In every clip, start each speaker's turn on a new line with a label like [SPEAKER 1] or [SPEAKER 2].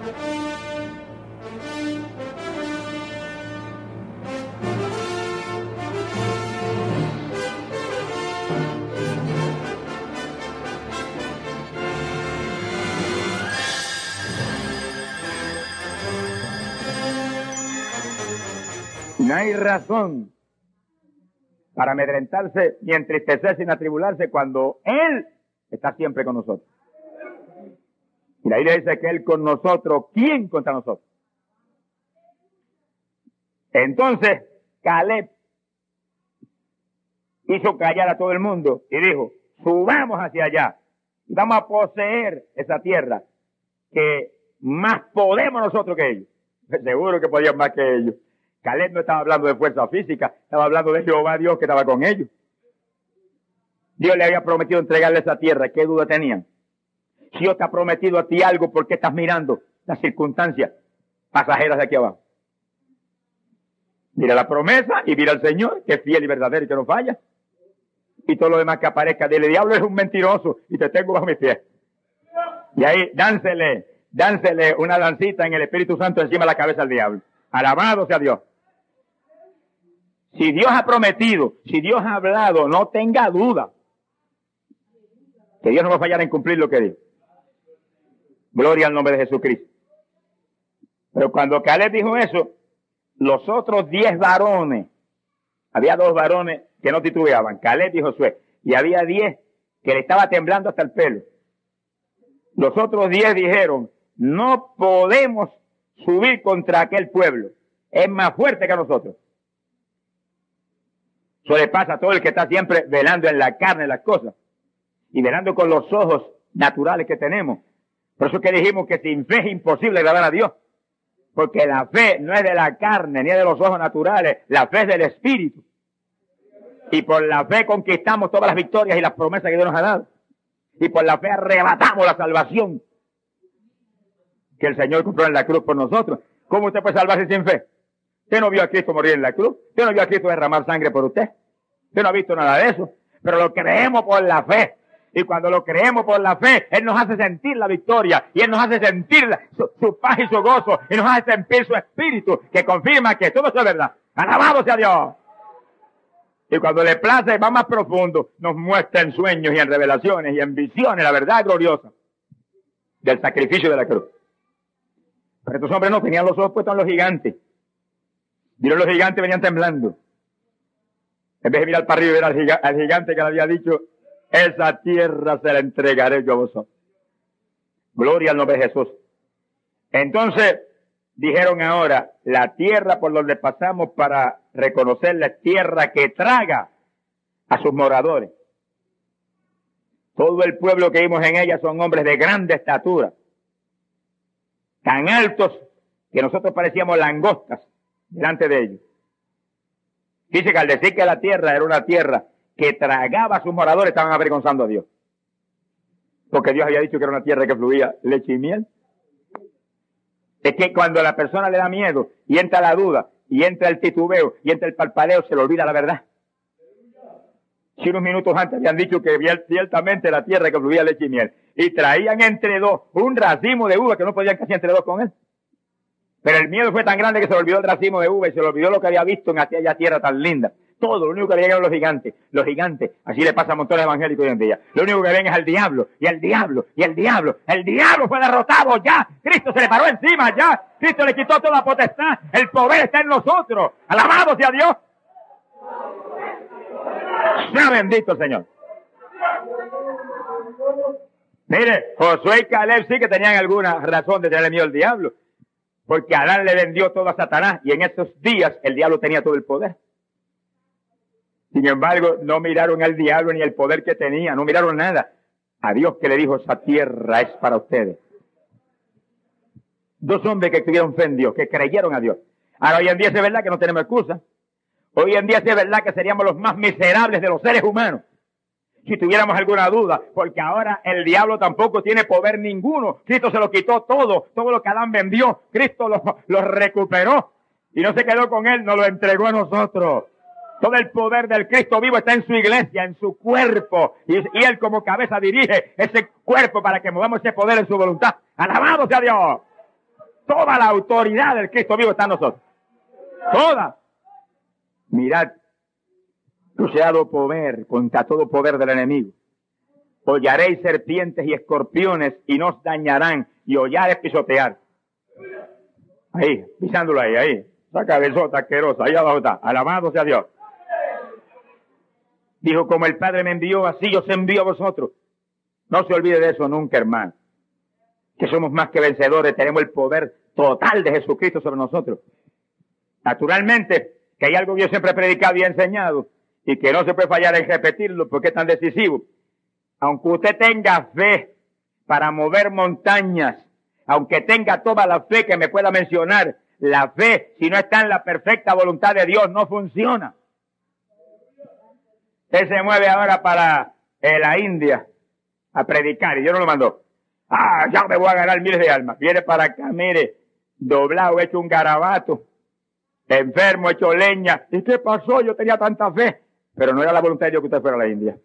[SPEAKER 1] No hay razón para amedrentarse ni entristecerse ni atribularse cuando Él está siempre con nosotros. Y la Biblia dice que Él con nosotros, ¿quién contra nosotros? Entonces, Caleb hizo callar a todo el mundo y dijo, subamos hacia allá y vamos a poseer esa tierra que más podemos nosotros que ellos. Seguro que podían más que ellos. Caleb no estaba hablando de fuerza física, estaba hablando de Jehová Dios que estaba con ellos. Dios le había prometido entregarle esa tierra. ¿Qué duda tenían? Si Dios te ha prometido a ti algo, ¿por qué estás mirando las circunstancias pasajeras de aquí abajo? Mira la promesa y mira al Señor, que es fiel y verdadero y que no falla. Y todo lo demás que aparezca, dile, diablo es un mentiroso y te tengo bajo mis pies. Y ahí, dánsele, dánsele una dancita en el Espíritu Santo encima de la cabeza al diablo. Alabado sea Dios. Si Dios ha prometido, si Dios ha hablado, no tenga duda que Dios no va a fallar en cumplir lo que dijo. Gloria al nombre de Jesucristo. Pero cuando Caleb dijo eso, los otros diez varones, había dos varones que no titubeaban, Caleb y Josué, y había diez que le estaba temblando hasta el pelo. Los otros diez dijeron, no podemos subir contra aquel pueblo. Es más fuerte que nosotros. Eso le pasa a todo el que está siempre velando en la carne las cosas y velando con los ojos naturales que tenemos. Por eso que dijimos que sin fe es imposible agradar a Dios. Porque la fe no es de la carne ni de los ojos naturales, la fe es del Espíritu. Y por la fe conquistamos todas las victorias y las promesas que Dios nos ha dado. Y por la fe arrebatamos la salvación que el Señor compró en la cruz por nosotros. ¿Cómo usted puede salvarse sin fe? Usted no vio a Cristo morir en la cruz. Usted no vio a Cristo derramar sangre por usted. Usted no ha visto nada de eso. Pero lo creemos por la fe. Y cuando lo creemos por la fe, Él nos hace sentir la victoria. Y Él nos hace sentir su, paz y su gozo. Y nos hace sentir su espíritu que confirma que todo eso es verdad. Alabado sea Dios. Y cuando le place, va más profundo, nos muestra en sueños y en revelaciones y en visiones la verdad gloriosa del sacrificio de la cruz. Pero estos hombres no tenían los ojos puestos en los gigantes. Vieron los gigantes, venían temblando. En vez de mirar para arriba y ver al, gigante que le había dicho, esa tierra se la entregaré yo a vosotros. Gloria al nombre de Jesús. Entonces, dijeron ahora, la tierra por donde pasamos para reconocer la tierra que traga a sus moradores. Todo el pueblo que vimos en ella son hombres de grande estatura, tan altos que nosotros parecíamos langostas delante de ellos. Dice que al decir que la tierra era una tierra que tragaba a sus moradores, estaban avergonzando a Dios. Porque Dios había dicho que era una tierra que fluía leche y miel. Es que cuando a la persona le da miedo y entra la duda y entra el titubeo y entra el palpadeo, se le olvida la verdad. Si unos minutos antes habían dicho que ciertamente la tierra que fluía leche y miel y traían entre dos un racimo de uva que no podían casi entre dos con él. Pero el miedo fue tan grande que se le olvidó el racimo de uva y se le olvidó lo que había visto en aquella tierra tan linda. Todo, lo único que había eran los gigantes. Los gigantes, así le pasa a montones evangélicos hoy en día. Lo único que ven es al diablo, y el diablo, y el diablo. El diablo fue derrotado ya. Cristo se le paró encima ya. Cristo le quitó toda potestad. El poder está en nosotros. Alabado sea Dios. Sea bendito Señor. Mire, Josué y Caleb sí que tenían alguna razón de tener miedo al diablo. Porque Adán le vendió todo a Satanás y en esos días el diablo tenía todo el poder. Sin embargo, no miraron al diablo ni el poder que tenía, no miraron nada. A Dios que le dijo, esa tierra es para ustedes. Dos hombres que tuvieron fe en Dios, que creyeron a Dios. Ahora hoy en día es verdad que no tenemos excusa. Hoy en día es verdad que seríamos los más miserables de los seres humanos si tuviéramos alguna duda, porque ahora el diablo tampoco tiene poder ninguno. Cristo se lo quitó todo, todo lo que Adán vendió, Cristo lo, recuperó y no se quedó con él, nos lo entregó a nosotros. Todo el poder del Cristo vivo está en su iglesia, en su cuerpo. Y, Él como cabeza dirige ese cuerpo para que movamos ese poder en su voluntad. Alabado sea Dios. toda la autoridad del Cristo vivo está en nosotros. Toda. Mirad, cruceado poder contra todo poder del enemigo. Hollaréis serpientes y escorpiones y no os dañarán y hollares pisotear. Ahí, pisándolo ahí, ahí. Esa cabezota asquerosa, ahí abajo está. Alabado sea Dios. Dijo, como el Padre me envió, así yo os envío a vosotros. No se olvide de eso nunca, hermano. Que somos más que vencedores, tenemos el poder total de Jesucristo sobre nosotros. Naturalmente, que hay algo que yo siempre he predicado y he enseñado, y que no se puede fallar en repetirlo porque es tan decisivo. Aunque usted tenga fe para mover montañas, aunque tenga toda la fe que me pueda mencionar, la fe, si no está en la perfecta voluntad de Dios, no funciona. Él se mueve ahora para eh, la India a predicar y Dios no lo mandó. Ah, ya me voy a ganar miles de almas. Viene para acá, mire, doblado, hecho un garabato, enfermo, hecho leña. ¿Y qué pasó? Yo tenía tanta fe. Pero no era la voluntad de Dios que usted fuera a la India.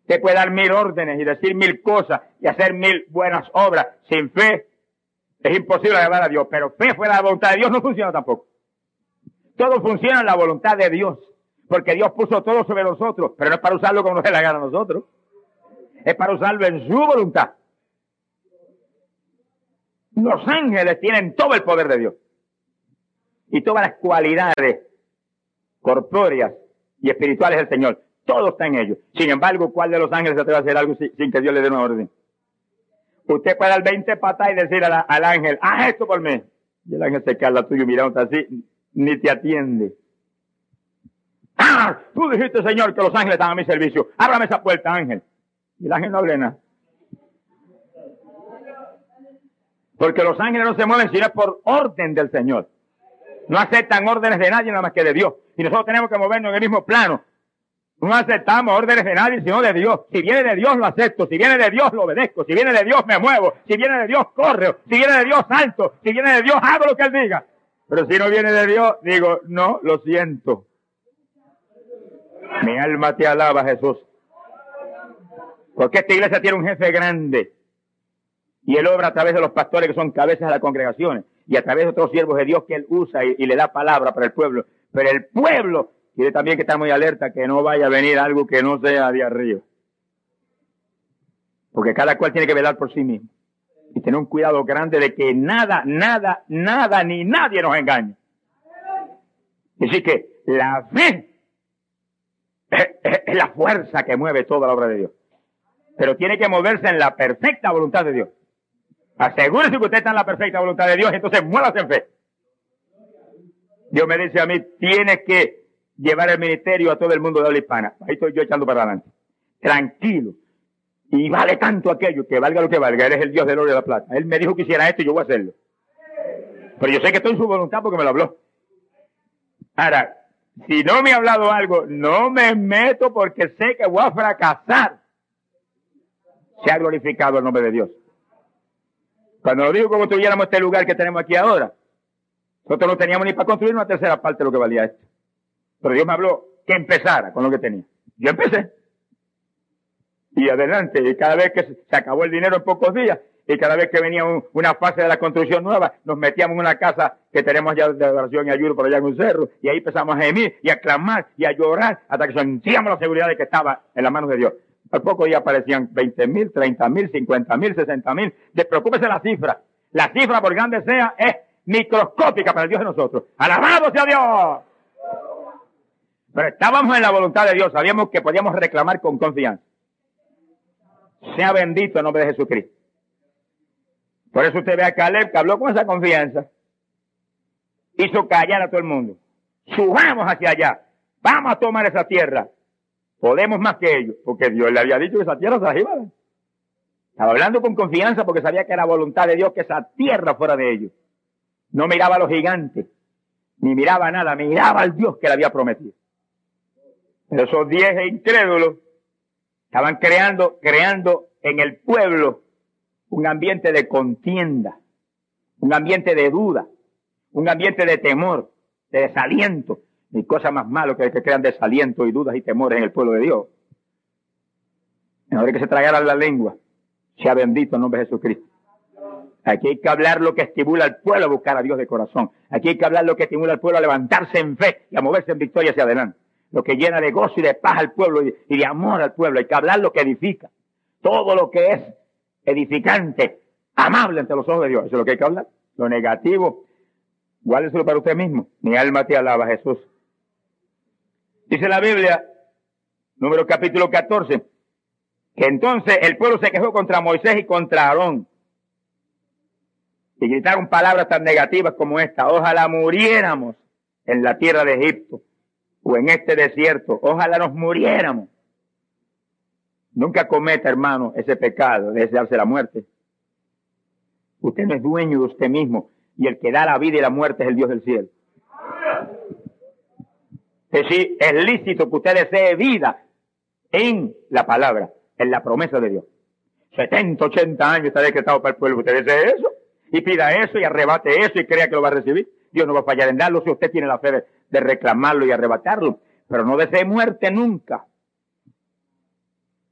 [SPEAKER 1] Usted puede dar mil órdenes y decir mil cosas y hacer mil buenas obras. Sin fe es imposible llevar a Dios. Pero fe fuera la voluntad de Dios no funciona tampoco. Todo funciona en la voluntad de Dios. Porque Dios puso todo sobre nosotros. Pero no es para usarlo como nos dé la gana a nosotros. Es para usarlo en su voluntad. Los ángeles tienen todo el poder de Dios. Y todas las cualidades corpóreas y espirituales del Señor. Todo está en ellos. Sin embargo, ¿cuál de los ángeles se atreve a hacer algo sin, que Dios le dé una orden? Usted puede dar 20 patas y decir al ángel, haz esto por mí. Y el ángel se cala tuyo mirando así, ni te atiende. Ah, tú dijiste, Señor, que los ángeles están a mi servicio. Ábrame esa puerta, ángel. Y el ángel no habla nada. Porque los ángeles no se mueven sino por orden del Señor. No aceptan órdenes de nadie nada más que de Dios. Y nosotros tenemos que movernos en el mismo plano. No aceptamos órdenes de nadie sino de Dios. Si viene de Dios lo acepto. Si viene de Dios lo obedezco. Si viene de Dios me muevo. Si viene de Dios corro. Si viene de Dios salto. Si viene de Dios hago lo que Él diga. Pero si no viene de Dios, digo, no, lo siento. Mi alma te alaba, Jesús. Porque esta iglesia tiene un jefe grande. Y él obra a través de los pastores que son cabezas de las congregaciones. Y a través de otros siervos de Dios que él usa y, le da palabra para el pueblo. Pero el pueblo tiene también que estar muy alerta que no vaya a venir algo que no sea de arriba. Porque cada cual tiene que velar por sí mismo. Y tener un cuidado grande de que nada, nada, nada, ni nadie nos engañe. Así que la fe es la fuerza que mueve toda la obra de Dios. Pero tiene que moverse en la perfecta voluntad de Dios. Asegúrese que usted está en la perfecta voluntad de Dios, entonces muévase en fe. Dios me dice a mí, tienes que llevar el ministerio a todo el mundo de la hispana. Ahí estoy yo echando para adelante. Tranquilo. Y vale tanto aquello que valga lo que valga. Eres el Dios del oro y de la plata. Él me dijo que hiciera esto y yo voy a hacerlo. Pero yo sé que estoy en su voluntad porque me lo habló. Ahora, si no me ha hablado algo, no me meto porque sé que voy a fracasar. Se ha glorificado el nombre de Dios. Cuando lo digo como tuviéramos este lugar que tenemos aquí ahora, nosotros no teníamos ni para construir una tercera parte de lo que valía esto. Pero Dios me habló que empezara con lo que tenía. Yo empecé. Y adelante, y cada vez que se acabó el dinero en pocos días, y cada vez que venía una fase de la construcción nueva, nos metíamos en una casa que tenemos ya de oración y ayuda por allá en un cerro, y ahí empezamos a gemir y a clamar y a llorar hasta que sentíamos la seguridad de que estaba en las manos de Dios. Al poco día aparecían 20 mil, 30 mil, 50 mil, 60 mil. Despreocúpese la cifra. La cifra, por grande sea, es microscópica para el Dios de nosotros. ¡Alabado sea Dios! Pero estábamos en la voluntad de Dios, sabíamos que podíamos reclamar con confianza. Sea bendito el nombre de Jesucristo. Por eso usted ve a Caleb que habló con esa confianza. Hizo callar a todo el mundo. Subamos hacia allá. Vamos a tomar esa tierra. Podemos más que ellos. Porque Dios le había dicho que esa tierra se la iba Estaba hablando con confianza porque sabía que era voluntad de Dios que esa tierra fuera de ellos. No miraba a los gigantes. Ni miraba nada. Miraba al Dios que le había prometido. Pero esos diez incrédulos estaban creando, creando en el pueblo un ambiente de contienda, un ambiente de duda, un ambiente de temor, de desaliento. Ni cosa más malo que que crean desaliento y dudas y temores en el pueblo de Dios. Mejor que se tragaran la lengua. Sea bendito el nombre de Jesucristo. Aquí hay que hablar lo que estimula al pueblo a buscar a Dios de corazón. Aquí hay que hablar lo que estimula al pueblo a levantarse en fe y a moverse en victoria hacia adelante. Lo que llena de gozo y de paz al pueblo y de amor al pueblo. Hay que hablar lo que edifica. Todo lo que es edificante, amable ante los ojos de Dios. Eso es lo que hay que hablar. Lo negativo, guárdeselo para usted mismo. Mi alma te alaba, Jesús. Dice la Biblia, número capítulo 14, que entonces el pueblo se quejó contra Moisés y contra Aarón y gritaron palabras tan negativas como esta, ojalá muriéramos en la tierra de Egipto o en este desierto, ojalá nos muriéramos. Nunca cometa, hermano, ese pecado de desearse la muerte. Usted no es dueño de usted mismo y el que da la vida y la muerte es el Dios del cielo. Es decir, es lícito que usted desee vida en la palabra, en la promesa de Dios. 70, 80 años está decretado para el pueblo. ¿Usted desee eso? y pida eso y arrebate eso y crea que lo va a recibir. Dios no va a fallar en darlo si usted tiene la fe de, reclamarlo y arrebatarlo. Pero no desee muerte nunca.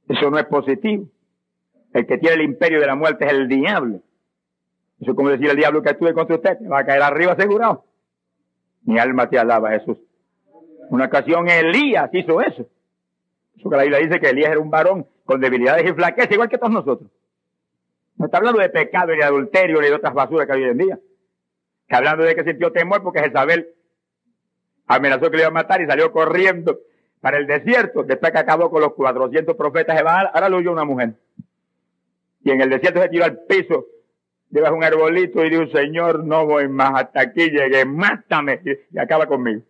[SPEAKER 1] Eso no es positivo. El que tiene el imperio de la muerte es el diablo. Eso es como decir el diablo que estuve contra usted, va a caer arriba asegurado. Mi alma te alaba, Jesús. Una ocasión Elías hizo eso. Eso que la Biblia dice que Elías era un varón con debilidades y flaquezas, igual que todos nosotros. No está hablando de pecado, ni de adulterio, ni de otras basuras que hay hoy en día. Está hablando de que sintió temor porque Jezabel amenazó que le iba a matar y salió corriendo para el desierto. Después que acabó con los 400 profetas de Baal, ahora lo oyó una mujer. Y en el desierto se tiró al piso debajo de un arbolito y dijo, Señor, no voy más, hasta aquí llegué, mátame y, y acaba conmigo.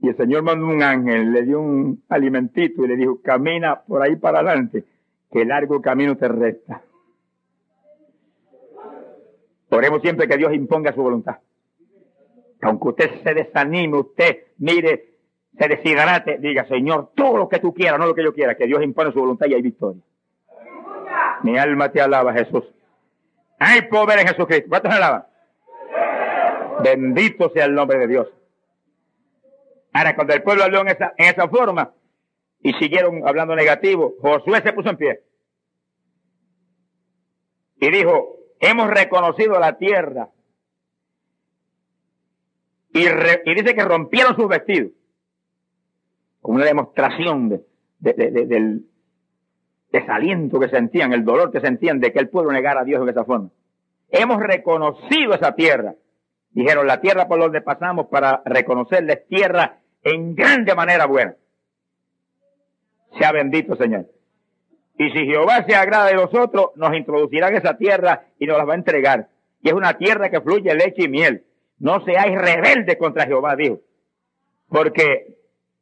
[SPEAKER 1] Y el Señor mandó un ángel, le dio un alimentito y le dijo, camina por ahí para adelante que largo camino te resta. Oremos siempre que Dios imponga su voluntad. aunque usted se desanime, usted mire, se deshidrate, diga, Señor, todo lo que tú quieras, no lo que yo quiera, que Dios impone su voluntad y hay victoria. Mi alma te alaba, Jesús. Hay poder en Jesucristo. ¿Cuántos alaban? Bendito sea el nombre de Dios. Ahora, cuando el pueblo habló en esa, en esa forma, y siguieron hablando negativo, Josué se puso en pie y dijo, hemos reconocido la tierra. Y, dice que rompieron sus vestidos, como una demostración de, del desaliento que sentían, el dolor que sentían de que el pueblo negara a Dios de esa forma. Hemos reconocido esa tierra. Dijeron, la tierra por donde pasamos para reconocerla es tierra en grande manera buena. Sea bendito, Señor. Y si Jehová se agrada de nosotros, nos introducirá en esa tierra y nos la va a entregar. Y es una tierra que fluye leche y miel. No seáis rebeldes contra Jehová, dijo. Porque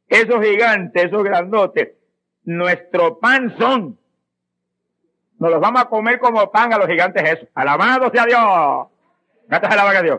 [SPEAKER 1] esos gigantes, esos grandotes, nuestro pan son. Nos los vamos a comer como pan a los gigantes eso. Alabado sea Dios. Gracias, a Dios.